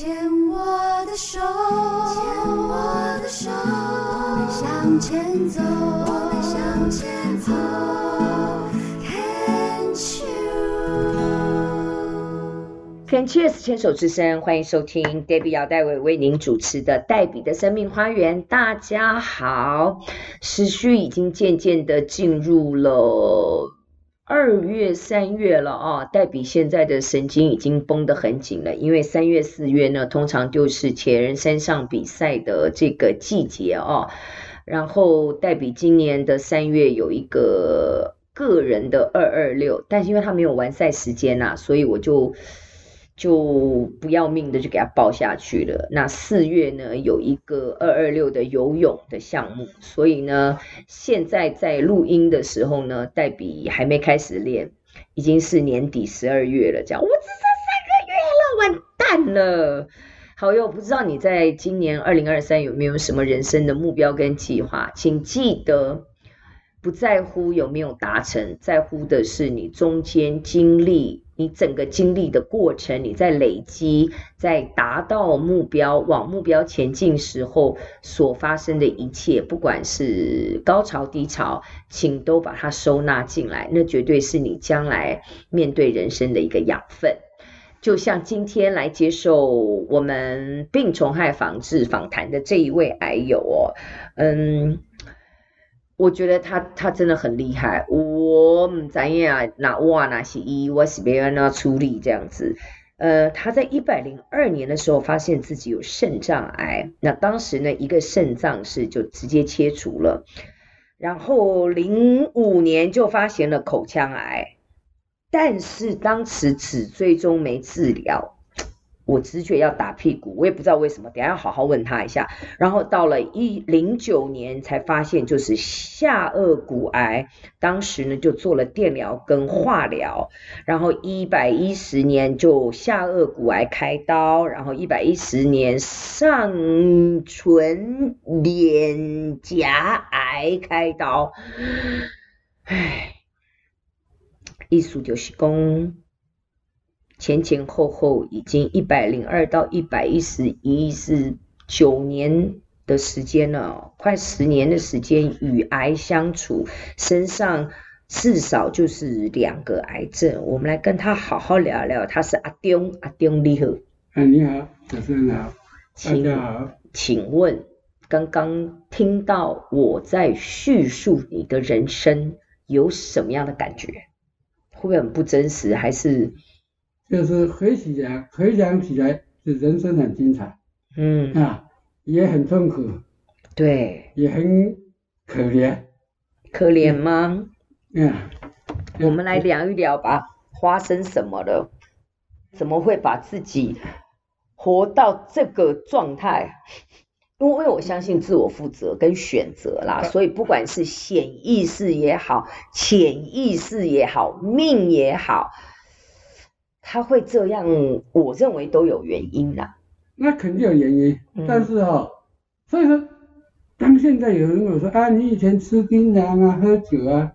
牵我的手，牵我的手，我们向前走，我们向前走。Can Cheers 牵手之声，欢迎收听 Debbie 姚代伟为您主持的黛比的生命花园。大家好，时序已经渐渐的进入了。二月、三月了啊，黛比现在的神经已经绷得很紧了，因为三月、四月呢，通常就是铁人三项比赛的这个季节啊。然后黛比今年的三月有一个个人的二二六，但是因为他没有完赛时间呐、啊，所以我就。就不要命的就给他报下去了。那四月呢，有一个二二六的游泳的项目，所以呢，现在在录音的时候呢，黛比还没开始练，已经是年底十二月了，这样我只剩三个月了，完蛋了。好哟，不知道你在今年二零二三有没有什么人生的目标跟计划？请记得，不在乎有没有达成，在乎的是你中间经历。你整个经历的过程，你在累积，在达到目标、往目标前进时候所发生的一切，不管是高潮低潮，请都把它收纳进来。那绝对是你将来面对人生的一个养分。就像今天来接受我们病虫害防治访谈的这一位癌友哦，嗯。我觉得他他真的很厉害，我唔知呀，那哇那是一，我是别人那处理这样子。呃，他在一百零二年的时候发现自己有肾脏癌，那当时呢，一个肾脏是就直接切除了，然后零五年就发现了口腔癌，但是当时只追踪没治疗。我直觉要打屁股，我也不知道为什么，等下要好好问他一下。然后到了一零九年才发现就是下颚骨癌，当时呢就做了电疗跟化疗，然后一百一十年就下颚骨癌开刀，然后一百一十年上唇脸颊癌开刀。唉，意思就是讲。前前后后已经一百零二到一百一十一是九年的时间了，快十年的时间与癌相处，身上至少就是两个癌症。我们来跟他好好聊聊。他是阿丁，阿丁你好。哎，你好，主持人好，大家好。请问，刚刚听到我在叙述你的人生，有什么样的感觉？会不会很不真实？还是？就是回想起来，回想起来，是人生很精彩，嗯啊，也很痛苦，对，也很可怜，可怜吗？嗯，我们来聊一聊吧，发生什么了？怎么会把自己活到这个状态？因为我相信自我负责跟选择啦，所以不管是显意识也好，潜意识也好，命也好。他会这样，我认为都有原因啦。那肯定有原因，嗯、但是哈、哦，所以说，当现在有人跟我说啊，你以前吃槟榔啊，喝酒啊，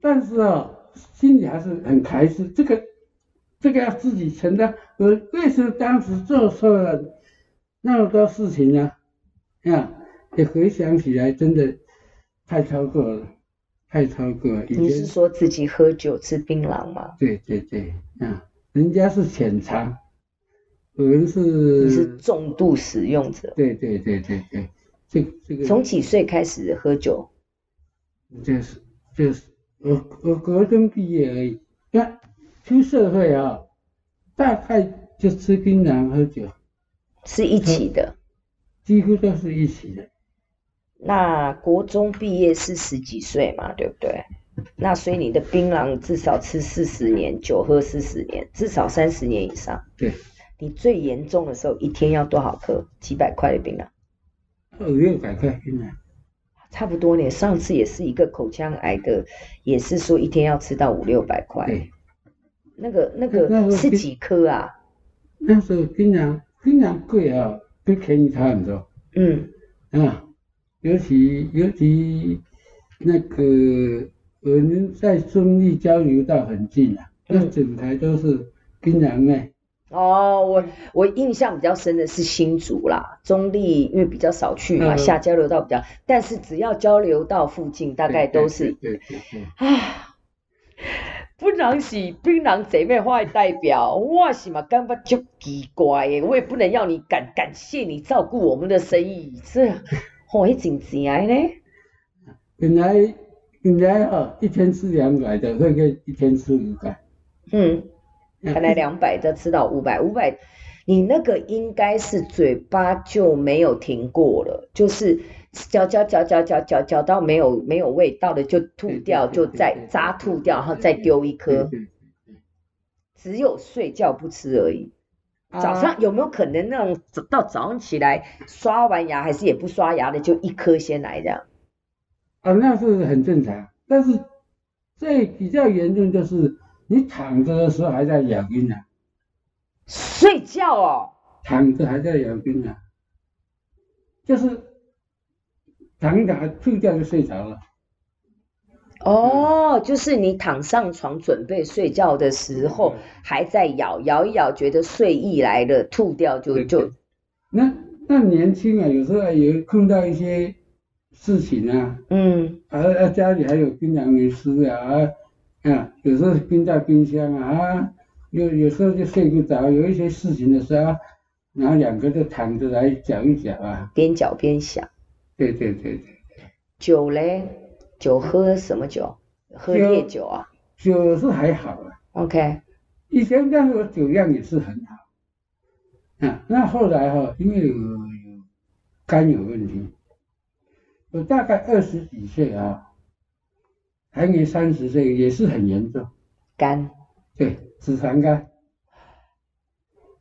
但是啊、哦，心里还是很排斥这个，这个要自己承担。我为什么当时做错了那么多事情呢？啊，你回想起来，真的太超过了，太超过了。你是说自己喝酒吃槟榔吗？对对对，啊。人家是浅尝，我们是你是重度使用者。对对对对对，这这个。从几岁开始喝酒？就是就是我我高中毕业而已，那出社会啊，大概就吃槟榔喝酒，是一起的，几乎都是一起的。那国中毕业是十几岁嘛，对不对？那所以你的槟榔至少吃四十年，酒喝四十年，至少三十年以上。对，你最严重的时候一天要多少克？几百块的槟榔？五六百块槟榔，差不多呢。上次也是一个口腔癌的，也是说一天要吃到五六百块。对，那个那个是几颗啊？那时候槟榔槟榔贵啊，跟便宜差很多。嗯啊，尤其尤其那个。我们在中立交流道很近啊，那整台都是槟榔卖。哦，我我印象比较深的是新竹啦，中立因为比较少去嘛，嗯、下交流道比较，但是只要交流道附近，大概都是。对对对。啊，槟榔是槟榔姐妹花的代表，我是嘛感觉就奇怪诶，我也不能要你感感谢你照顾我们的生意，这好一整钱呢。本来本来哦，一天吃两百的，会可以一天吃五百。嗯。本来两百的吃到五百，五百，你那个应该是嘴巴就没有停过了，就是嚼嚼嚼嚼嚼嚼嚼到没有没有味道了就吐掉，就再渣吐掉，然后再丢一颗。只有睡觉不吃而已。早上有没有可能那种到早上起来刷完牙还是也不刷牙的，就一颗先来这样？啊，那是很正常，但是最比较严重就是。你躺着的时候还在咬槟榔，睡觉哦。躺着还在咬槟榔，就是躺着睡觉就睡着了。哦，就是你躺上床准备睡觉的时候还在咬，咬一咬觉得睡意来了，吐掉就就。那那年轻啊，有时候也碰到一些事情啊，嗯，啊啊家里还有槟榔没吃啊。啊，有时候冰在冰箱啊，啊，有有时候就睡不着，有一些事情的时候，然后两个就躺着来讲一讲啊，边讲边想。对对对对。酒嘞？酒喝什么酒？喝烈酒啊？酒是还好啊。OK。以前但是我酒量也是很好。啊，那后来哈、哦，因为有有肝有问题，我大概二十几岁啊。还没三十岁也是很严重，肝，对，脂肪肝，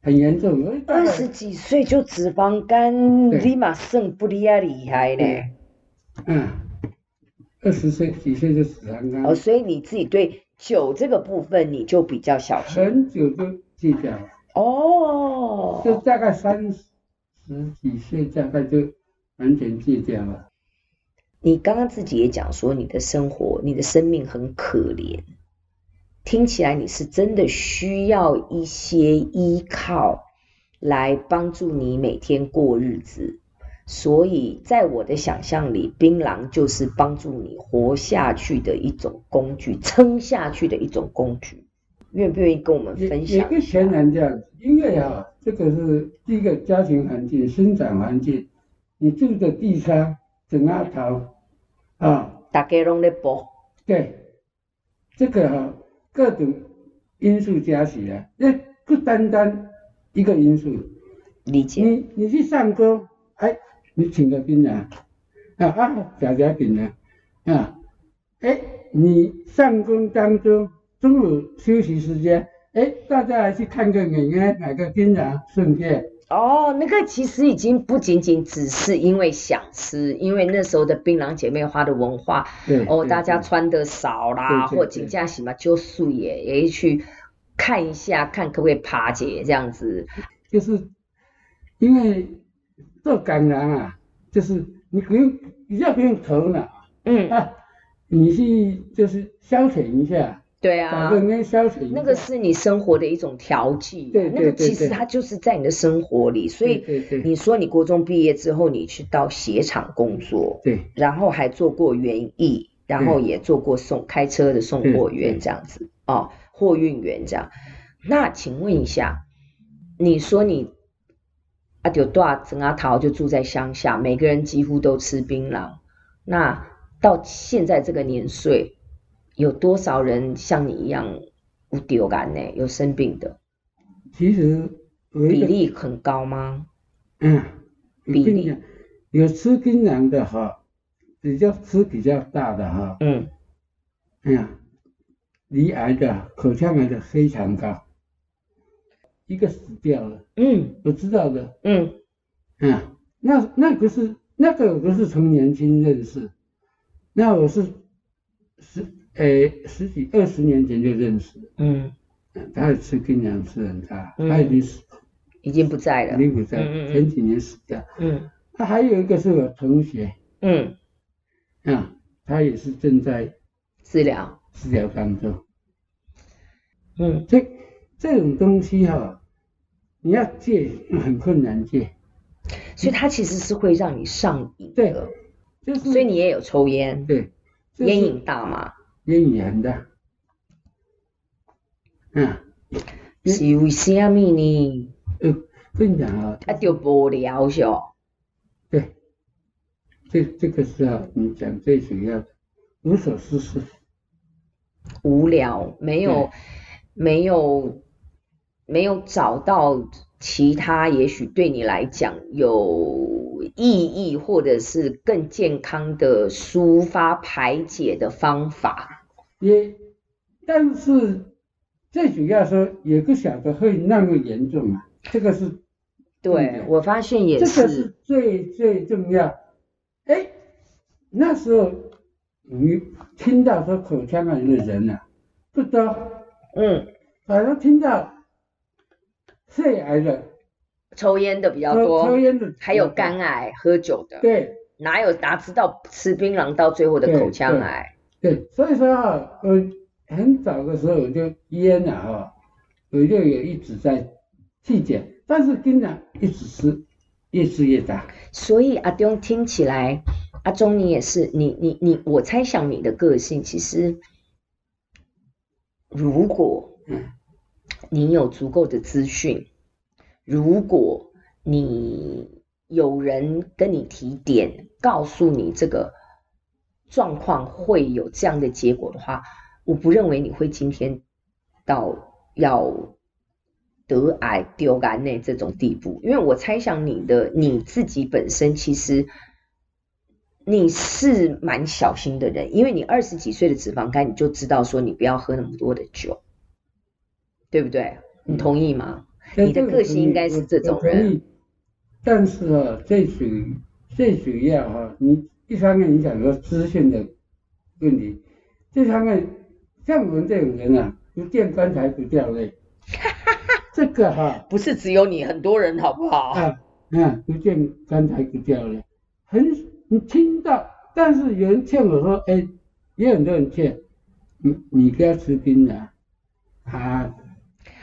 很严重。二十几岁就脂肪肝，立马肾不利啊厉害呢。嗯，二十岁几岁就脂肪肝。哦，所以你自己对酒这个部分你就比较小心。很久就戒掉了。哦。就大概三十几岁，大概就完全戒掉了。你刚刚自己也讲说，你的生活、你的生命很可怜，听起来你是真的需要一些依靠来帮助你每天过日子。所以在我的想象里，槟榔就是帮助你活下去的一种工具，撑下去的一种工具。愿不愿意跟我们分享？也不全然这样子，因为啊，这个是第一个家庭环境、生长环境，你住的地方。整阿头啊，大家拢在播。对，这个哈、啊，各种因素加起来，那不单单一个因素。理解。你你去上工，哎，你请个槟榔，啊啊，嚼嚼槟榔，啊，哎，你上工当中中午休息时间，哎，大家来去看个影院，买个槟榔，顺便。哦，那个其实已经不仅仅只是因为想吃，因为那时候的槟榔姐妹花的文化，对哦，大家穿的少啦，或请假什么就素也也去看一下，看可不可以爬解这样子。就是因为做感染啊，就是你不用比较不用头脑，嗯啊，你去就是消遣一下。对啊，那个是你生活的一种调剂，对，那个其实它就是在你的生活里，所以你说你国中毕业之后，你去到鞋厂工作，对，然后还做过园艺，然后也做过送开车的送货员这样子，哦，货运员这样。那请问一下，你说你啊，就多少整阿桃就住在乡下，每个人几乎都吃槟榔，那到现在这个年岁。有多少人像你一样有丢感呢？有生病的？其实比例很高吗？嗯，比例有吃槟榔的哈，比较吃比较大的哈，嗯，哎呀，罹癌的、口腔癌的非常高，一个死掉了，嗯，我知道的，嗯，啊，那那个是那个我不是从年轻认识，那我是是。诶，十几二十年前就认识，嗯，他也吃槟榔吃很大，他已经死，已经不在了，已经不在了，前几年死掉，嗯，他还有一个是我同学，嗯，啊，他也是正在治疗治疗当中，嗯，这这种东西哈，你要戒很困难戒，所以它其实是会让你上瘾的。对，就是。所以你也有抽烟。对。烟瘾大吗？烟瘾很大。嗯。是为什么呢？呃，跟你讲啊。啊，就无聊是哦。对。这这个是啊你讲最主要的，无所事事。无聊，没有，没有，没有找到其他，也许对你来讲有意义或者是更健康的抒发排解的方法。也，但是最主要说，也不晓得会那么严重啊。这个是，对，我发现也是，这个是最最重要。哎，那时候。你听到说口腔癌的人啊，不多，嗯，反正听到肺癌的、抽烟的比较多，抽烟的还有肝癌、喝酒的，对，哪有哪知道吃槟榔到最后的口腔癌？对，所以说啊，我很早的时候我就烟啊，哈，我就有一直在体检，但是经常一直吃，越吃越大。所以阿东听起来。阿忠，你也是，你你你，我猜想你的个性其实，如果你有足够的资讯，如果你有人跟你提点，告诉你这个状况会有这样的结果的话，我不认为你会今天到要得癌丢肝内这种地步，因为我猜想你的你自己本身其实。你是蛮小心的人，因为你二十几岁的脂肪肝，你就知道说你不要喝那么多的酒，对不对？你同意吗？嗯、你的个性应该是这种人。但是啊，最主最主要啊，你一方面你讲说资讯的问题，这上面像我们这种人啊，不见棺材不掉泪。这个哈、啊，不是只有你，很多人好不好？啊，啊，不见棺材不掉泪，很。你听到，但是有人劝我说：“哎，也有很多人劝你，你不要吃槟榔啊。”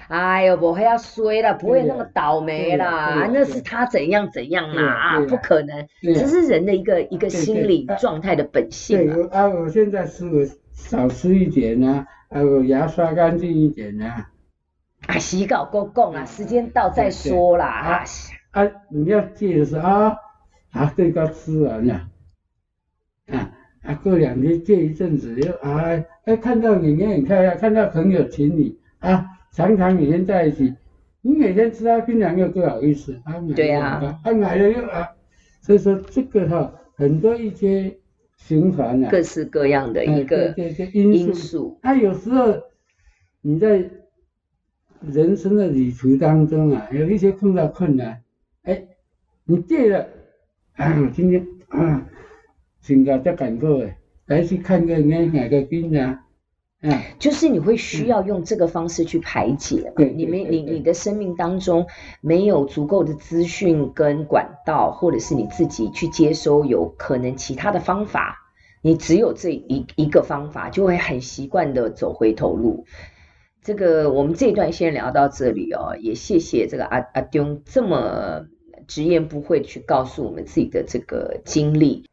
哎呦，不会要衰了，不会那么倒霉啦。那是他怎样怎样啦啊，不可能，这是人的一个一个心理状态的本性啊。对啊，我现在吃我少吃一点呢，啊，我牙刷干净一点呢。啊，洗稿够够啊，时间到再说啦。啊啊，你要记得是啊。啊，这个吃完了，啊啊，过两天戒一阵子又啊，哎，看到你也很漂亮，看到朋友请你啊，常常每天在一起，你每天吃他槟榔又不好意思，啊，对呀，啊买了又啊，所以说这个哈很多一些循环啊，各式各样的一个因素，他，有时候你在人生的旅途当中啊，有一些碰到困难，哎，你戒了。啊，今天啊，请假再赶过来，来去看个那哪个病啊？啊，就是你会需要用这个方式去排解。对，你没你你的生命当中没有足够的资讯跟管道，或者是你自己去接收，有可能其他的方法，你只有这一一个方法，就会很习惯的走回头路。这个我们这一段先聊到这里哦，也谢谢这个阿阿丢这么。直言不讳去告诉我们自己的这个经历，